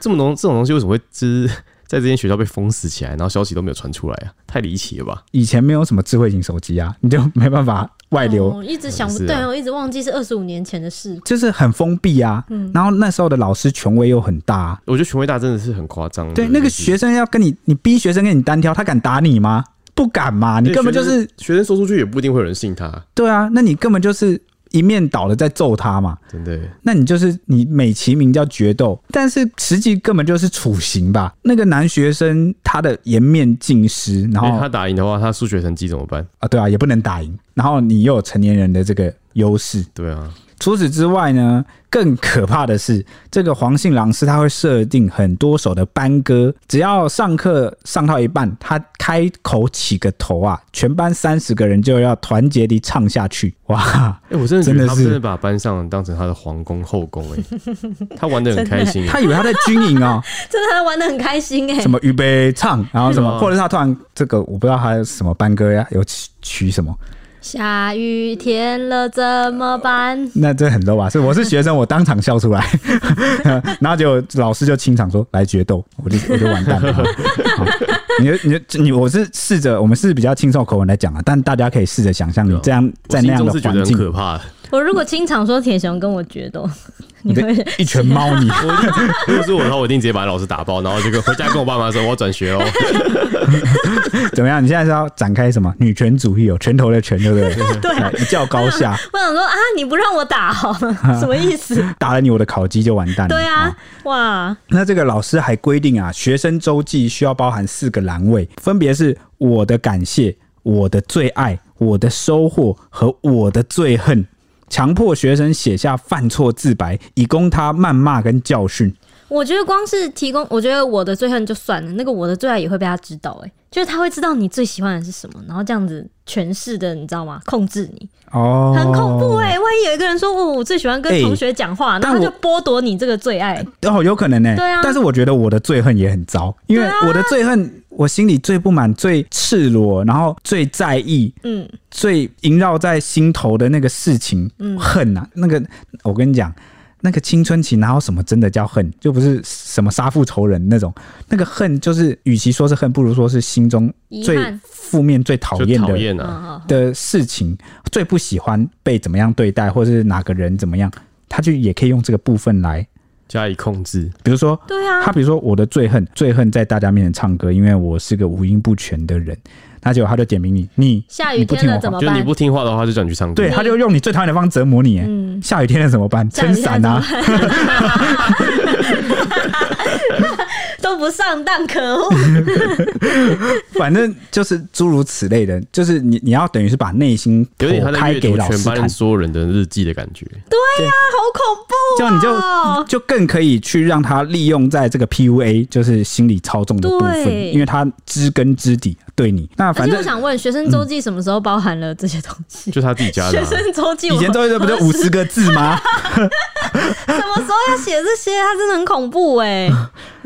这么东这种东西为什么会知？在这间学校被封死起来，然后消息都没有传出来啊，太离奇了吧？以前没有什么智慧型手机啊，你就没办法外流。哦、一直想不对，我一直忘记是二十五年前的事，就是很封闭啊。嗯，然后那时候的老师权威又很大、啊，我觉得权威大真的是很夸张。对，那个学生要跟你，你逼学生跟你单挑，他敢打你吗？不敢嘛，你根本就是学生说出去也不一定会有人信他。对啊，那你根本就是。一面倒的在揍他嘛，真的？那你就是你美其名叫决斗，但是实际根本就是处刑吧？那个男学生他的颜面尽失，然后他打赢的话，他数学成绩怎么办啊？对啊，也不能打赢。然后你又有成年人的这个优势，对啊。除此之外呢，更可怕的是，这个黄信郎是他会设定很多首的班歌，只要上课上到一半，他开口起个头啊，全班三十个人就要团结地唱下去。哇！哎、欸，我真的觉得他真的把班上当成他的皇宫后宫哎、欸，他玩得很开心，他以为他在军营哦，真的他玩的很开心哎、欸。什么预备唱，然后什么，或者是他突然这个我不知道他有什么班歌呀，有取什么。下雨天了怎么办？那这很 low 啊！是我是学生，我当场笑出来，然后就老师就清场说来决斗，我就我就完蛋了。你你你，我是试着，我们是比较轻松口吻来讲啊，但大家可以试着想象，你这样在那样的环境，可怕。我如果经常说铁雄跟我决斗，你会一拳猫 你？如果是我的话，我一定直接把老师打爆，然后这个回家跟我爸妈说我要转学哦。怎么样？你现在是要展开什么女权主义？哦拳头的拳，对不对？对，一较高下。我想说啊，你不让我打，什么意思？打了你，我的烤鸡就完蛋了。对啊，哇！那这个老师还规定啊，学生周记需要包含四个栏位，分别是我的感谢、我的最爱、我的收获和我的最恨。强迫学生写下犯错自白，以供他谩骂跟教训。我觉得光是提供，我觉得我的最恨就算了，那个我的最爱也会被他知道，哎，就是他会知道你最喜欢的是什么，然后这样子诠释的，你知道吗？控制你哦，很恐怖哎！万一有一个人说，哦，我最喜欢跟同学讲话，然后就剥夺你这个最爱，哦，有可能呢。对啊，但是我觉得我的最恨也很糟，因为我的最恨，我心里最不满、最赤裸，然后最在意，嗯，最萦绕在心头的那个事情，嗯，恨呐，那个我跟你讲。那个青春期哪有什么真的叫恨，就不是什么杀父仇人那种。那个恨就是，与其说是恨，不如说是心中最负面、最讨厌的的事情，最不喜欢被怎么样对待，或者是哪个人怎么样，他就也可以用这个部分来加以控制。比如说，对啊，他比如说我的最恨，最恨在大家面前唱歌，因为我是个五音不全的人。那结果他就点名你，你下雨天了怎么办？就你不听话的话，就叫你去唱歌。对，他就用你最讨厌的方式折磨你。嗯，下雨天了怎么办？撑伞啊！都不上当，可恶！反正就是诸如此类的，就是你你要等于是把内心给老师看，全班所有人的日记的感觉。对呀、啊，好恐怖、喔！这样你就就更可以去让他利用在这个 PUA，就是心理操纵的部分，因为他知根知底对你。那反正我想问，学生周记什么时候包含了这些东西？就他自己家的、啊、学生周记，以前周记不就五十个字吗？什么时候要写这些？他真的很恐怖哎、欸。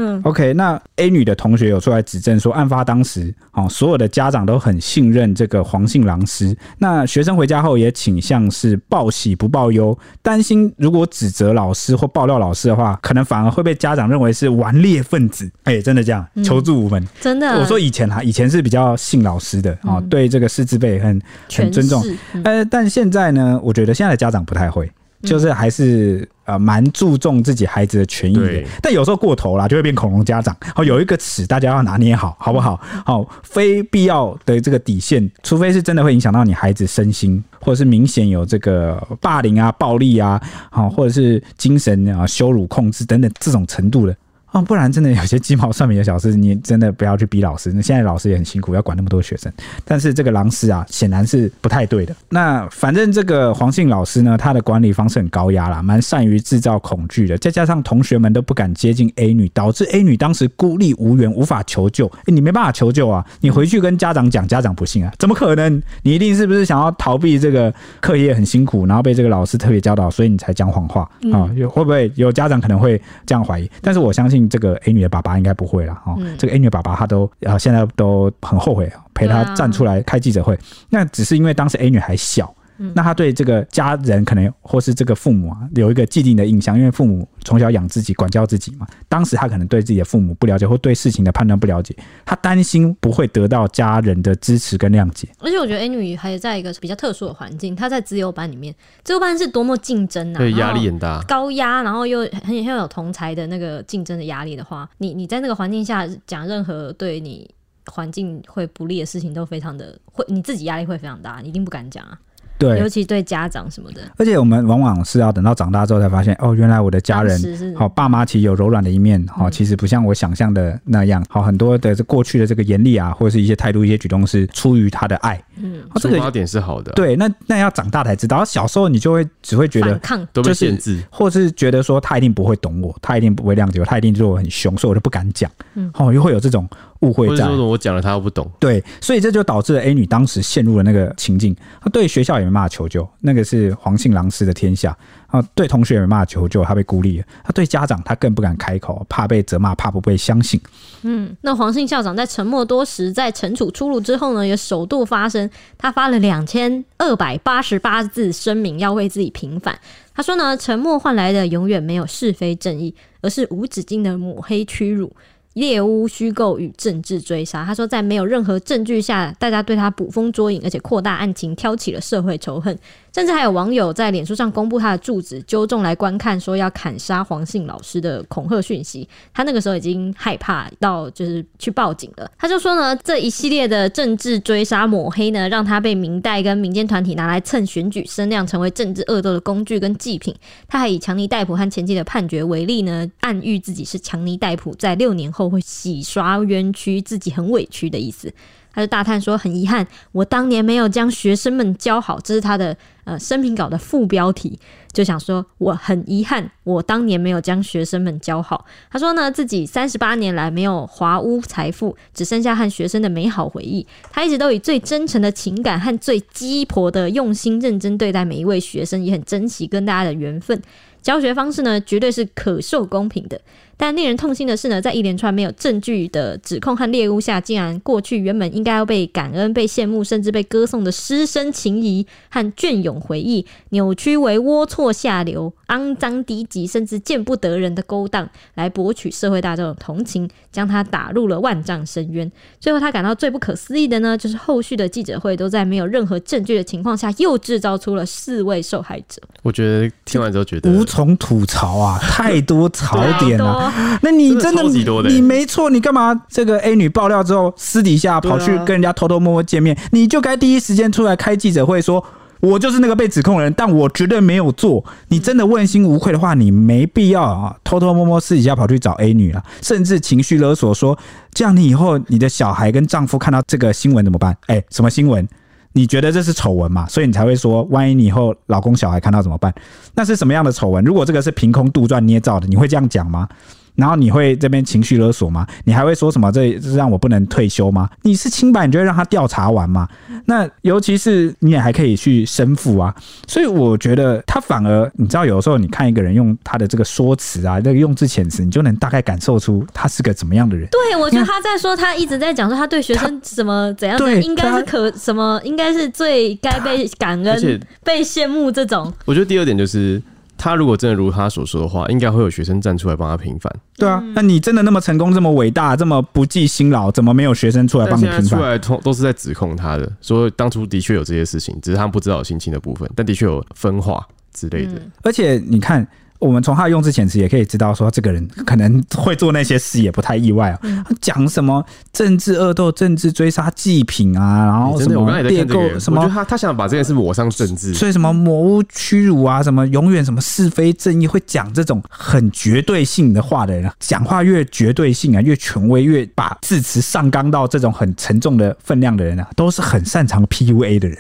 嗯，OK，那 A 女的同学有出来指证说，案发当时，哦，所有的家长都很信任这个黄姓老师。那学生回家后也倾向是报喜不报忧，担心如果指责老师或爆料老师的话，可能反而会被家长认为是顽劣分子。哎、欸，真的这样，求助无门。嗯、真的，我说以前哈，以前是比较信老师的啊、嗯，对这个师资辈很很尊重。呃、嗯，但现在呢，我觉得现在的家长不太会。就是还是呃蛮注重自己孩子的权益的，但有时候过头了就会变恐龙家长。好，有一个尺大家要拿捏好，好不好？好，非必要的这个底线，除非是真的会影响到你孩子身心，或者是明显有这个霸凌啊、暴力啊，好，或者是精神啊羞辱、控制等等这种程度的。哦，不然真的有些鸡毛蒜皮的小事，你真的不要去逼老师。那现在老师也很辛苦，要管那么多学生。但是这个狼师啊，显然是不太对的。那反正这个黄姓老师呢，他的管理方式很高压啦，蛮善于制造恐惧的。再加上同学们都不敢接近 A 女，导致 A 女当时孤立无援，无法求救。欸，你没办法求救啊！你回去跟家长讲，家长不信啊？怎么可能？你一定是不是想要逃避这个课业很辛苦，然后被这个老师特别教导，所以你才讲谎话啊？会不会有家长可能会这样怀疑？但是我相信。这个 A 女的爸爸应该不会了哈，这个 A 女的爸爸他都呃现在都很后悔陪她站出来开记者会，那只是因为当时 A 女还小。那他对这个家人可能或是这个父母啊有一个既定的印象，因为父母从小养自己、管教自己嘛。当时他可能对自己的父母不了解，或对事情的判断不了解，他担心不会得到家人的支持跟谅解。而且我觉得 A 女还在一个比较特殊的环境，她在自由班里面，自由班是多么竞争啊，对，压力很大，高压，然后又很很有同才的那个竞争的压力的话，你你在那个环境下讲任何对你环境会不利的事情，都非常的会，你自己压力会非常大，你一定不敢讲啊。对，尤其对家长什么的，而且我们往往是要等到长大之后才发现，哦，原来我的家人，好爸妈其实有柔软的一面，好、嗯，其实不像我想象的那样，好，很多的这过去的这个严厉啊，或者是一些态度、一些举动是出于他的爱，嗯，出发点是好的，对，那那要长大才知道，小时候你就会只会觉得抗，都被限制，或是觉得说他一定不会懂我，他一定不会谅解我，他一定对我很凶，所以我就不敢讲，嗯，哦，又会有这种。误会在，我讲了他又不懂，对，所以这就导致了 A 女当时陷入了那个情境，她对学校也没办法求救，那个是黄姓狼师的天下啊，对同学也没办法求救，她被孤立了，她对家长她更不敢开口，怕被责骂，怕不被相信。嗯，那黄姓校长在沉默多时，在惩处出炉之后呢，也首度发声，他发了两千二百八十八字声明，要为自己平反。他说呢，沉默换来的永远没有是非正义，而是无止境的抹黑屈辱。猎巫虚构与政治追杀。他说，在没有任何证据下，大家对他捕风捉影，而且扩大案情，挑起了社会仇恨。甚至还有网友在脸书上公布他的住址，揪众来观看，说要砍杀黄姓老师的恐吓讯息。他那个时候已经害怕到就是去报警了。他就说呢，这一系列的政治追杀抹黑呢，让他被民代跟民间团体拿来蹭选举声量，成为政治恶斗的工具跟祭品。他还以强尼戴普和前妻的判决为例呢，暗喻自己是强尼戴普，在六年后会洗刷冤屈，自己很委屈的意思。他就大叹说：“很遗憾，我当年没有将学生们教好。”这是他的呃声明稿的副标题，就想说：“我很遗憾，我当年没有将学生们教好。”他说呢，自己三十八年来没有华屋财富，只剩下和学生的美好回忆。他一直都以最真诚的情感和最鸡婆的用心认真对待每一位学生，也很珍惜跟大家的缘分。教学方式呢，绝对是可受公平的。但令人痛心的是呢，在一连串没有证据的指控和猎巫下，竟然过去原本应该要被感恩、被羡慕，甚至被歌颂的师生情谊和隽永回忆，扭曲为龌龊下流、肮脏低级，甚至见不得人的勾当，来博取社会大众的同情，将他打入了万丈深渊。最后，他感到最不可思议的呢，就是后续的记者会都在没有任何证据的情况下，又制造出了四位受害者。我觉得听完之后觉得无从吐槽啊，太多槽点了。那你真的，你没错，你干嘛这个 A 女爆料之后，私底下跑去跟人家偷偷摸摸见面？你就该第一时间出来开记者会，说我就是那个被指控的人，但我绝对没有做。你真的问心无愧的话，你没必要啊，偷偷摸摸私底下跑去找 A 女了，甚至情绪勒索说，这样你以后你的小孩跟丈夫看到这个新闻怎么办？哎，什么新闻？你觉得这是丑闻嘛？所以你才会说，万一你以后老公小孩看到怎么办？那是什么样的丑闻？如果这个是凭空杜撰捏造的，你会这样讲吗？然后你会这边情绪勒索吗？你还会说什么？这是让我不能退休吗？你是清白，你就会让他调查完吗？那尤其是你也还可以去申复啊。所以我觉得他反而，你知道，有时候你看一个人用他的这个说辞啊，这个用字遣词，你就能大概感受出他是个怎么样的人。对，我觉得他在说，他一直在讲说他对学生什么怎样，对，应该是可什么，应该是最该被感恩、被羡慕这种。我觉得第二点就是。他如果真的如他所说的话，应该会有学生站出来帮他平反。对啊，那你真的那么成功、这么伟大、这么不计辛劳，怎么没有学生出来帮你平反？出来通都是在指控他的，说当初的确有这些事情，只是他们不知道心情的部分，但的确有分化之类的。而且你看。我们从他的用字遣词也可以知道，说这个人可能会做那些事，也不太意外啊。他讲什么政治恶斗、政治追杀祭品啊，然后什么猎购什么，他他想把这件事抹上政治，所以什么魔污屈辱啊，什么永远什么是非正义，会讲这种很绝对性的话的人啊，讲话越绝对性啊，越权威，越把字词上纲到这种很沉重的分量的人啊，都是很擅长 PUA 的人，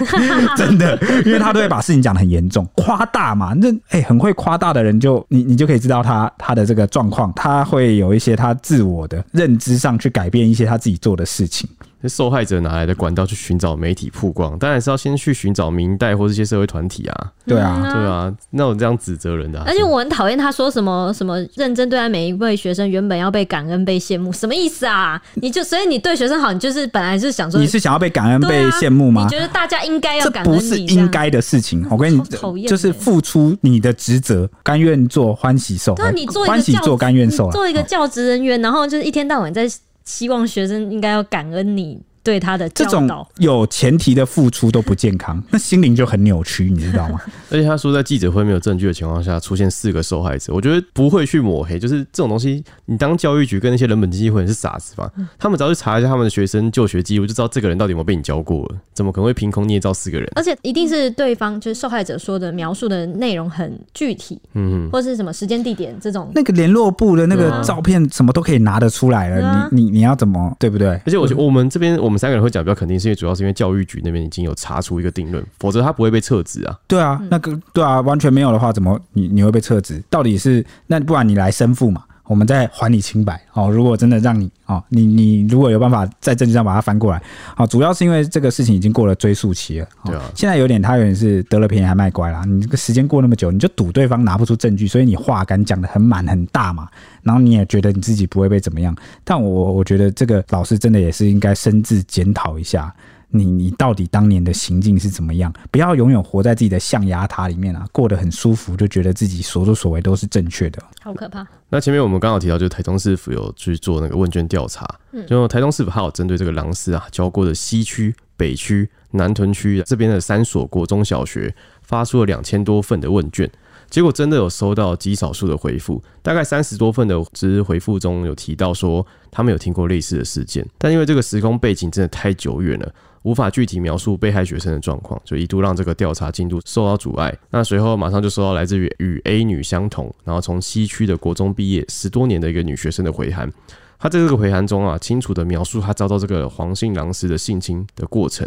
真的，因为他都会把事情讲的很严重，夸大嘛，那哎、欸、很会夸。大的人就你你就可以知道他他的这个状况，他会有一些他自我的认知上去改变一些他自己做的事情。受害者哪来的管道去寻找媒体曝光？当然是要先去寻找明代或这些社会团体啊。对啊，对啊，那我这样指责人的、啊。而且我很讨厌他说什么什么认真对待每一位学生，原本要被感恩被羡慕，什么意思啊？你就所以你对学生好，你就是本来是想说你是想要被感恩被羡慕吗？你觉得大家应该要感恩？这不是应该的事情。我跟你讨厌，就是付出你的职责，甘愿做欢喜受。那你做欢喜做甘愿受，做一个教职人员，然后就是一天到晚在。希望学生应该要感恩你对他的。这种有前提的付出都不健康，那心灵就很扭曲，你知道吗？而且他说，在记者会没有证据的情况下出现四个受害者，我觉得不会去抹黑，就是这种东西，你当教育局跟那些人本经济会员是傻子吧？他们只要去查一下他们的学生就学记录，就知道这个人到底有没有被你教过了，怎么可能会凭空捏造四个人？而且一定是对方就是受害者说的描述的内容很具体，嗯，或是什么时间地点这种，那个联络部的那个照片什么都可以拿得出来了，啊、你你你要怎么对不对？而且我觉得我们这边我们三个人会讲比较肯定，是因为主要是因为教育局那边已经有查出一个定论，否则他不会被撤职啊。对啊，那个对啊，完全没有的话，怎么你你会被撤职？到底是那不然你来申复嘛，我们再还你清白哦。如果真的让你哦，你你如果有办法在证据上把它翻过来，好，主要是因为这个事情已经过了追诉期了。对啊，现在有点他有点是得了便宜还卖乖啦。你这个时间过那么久，你就赌对方拿不出证据，所以你话敢讲的很满很大嘛。然后你也觉得你自己不会被怎么样，但我我觉得这个老师真的也是应该深自检讨一下。你你到底当年的行径是怎么样？不要永远活在自己的象牙塔里面啊，过得很舒服，就觉得自己所作所为都是正确的，好可怕。那前面我们刚好提到，就是台中市府有去做那个问卷调查，就台中市府还有针对这个狼师啊教过的西区北区、南屯区这边的三所国中小学发出了两千多份的问卷。结果真的有收到极少数的回复，大概三十多份的只是回复中有提到说他们有听过类似的事件，但因为这个时空背景真的太久远了，无法具体描述被害学生的状况，就一度让这个调查进度受到阻碍。那随后马上就收到来自于与 A 女相同，然后从西区的国中毕业十多年的一个女学生的回函。她在这个回函中啊，清楚地描述她遭到这个黄姓狼师的性侵的过程，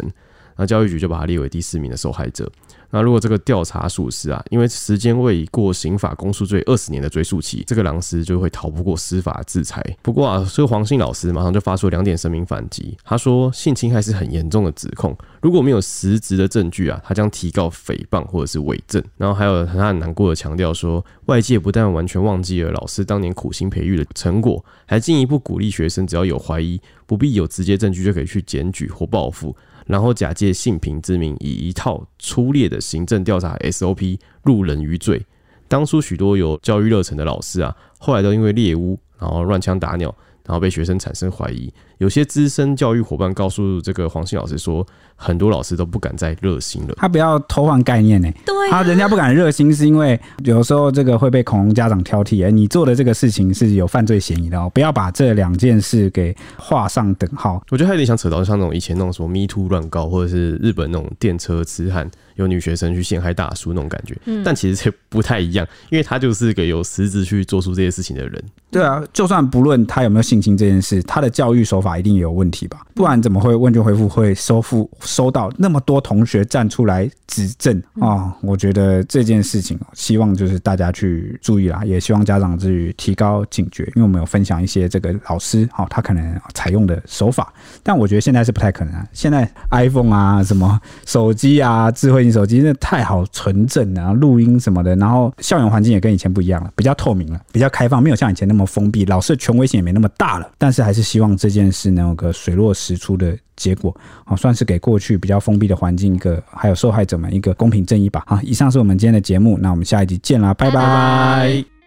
那教育局就把她列为第四名的受害者。那如果这个调查属实啊，因为时间未过刑法公诉罪二十年的追诉期，这个狼师就会逃不过司法制裁。不过啊，这个黄姓老师马上就发出两点声明反击，他说性侵害是很严重的指控，如果没有实质的证据啊，他将提告诽谤或者是伪证。然后还有他很难过的强调说，外界不但完全忘记了老师当年苦心培育的成果，还进一步鼓励学生只要有怀疑，不必有直接证据就可以去检举或报复。然后假借性平之名，以一套粗劣的行政调查 SOP 入人于罪。当初许多有教育热忱的老师啊，后来都因为猎巫，然后乱枪打鸟，然后被学生产生怀疑。有些资深教育伙伴告诉这个黄姓老师说，很多老师都不敢再热心了。他不要偷换概念呢？对啊，人家不敢热心是因为有时候这个会被恐龙家长挑剔。哎，你做的这个事情是有犯罪嫌疑的哦，不要把这两件事给画上等号。我觉得他有点想扯到像那种以前那种什么 Me Too 乱告，或者是日本那种电车痴汉有女学生去陷害大叔那种感觉。嗯，但其实这不太一样，因为他就是个有实质去做出这些事情的人。对啊，就算不论他有没有性侵这件事，他的教育手法一定也有问题吧。不然怎么会问卷回复会收复收到那么多同学站出来指证啊？我觉得这件事情，希望就是大家去注意啦，也希望家长至于提高警觉，因为我们有分享一些这个老师哈，他可能采用的手法，但我觉得现在是不太可能啊。现在 iPhone 啊，什么手机啊，智慧型手机真的太好纯正啊，录音什么的，然后校园环境也跟以前不一样了，比较透明了，比较开放，没有像以前那么封闭，老师的权威性也没那么大了。但是还是希望这件事能有个水落石出的结果，好，算是给过去比较封闭的环境一个，还有受害者们一个公平正义吧。好，以上是我们今天的节目，那我们下一集见啦，拜拜。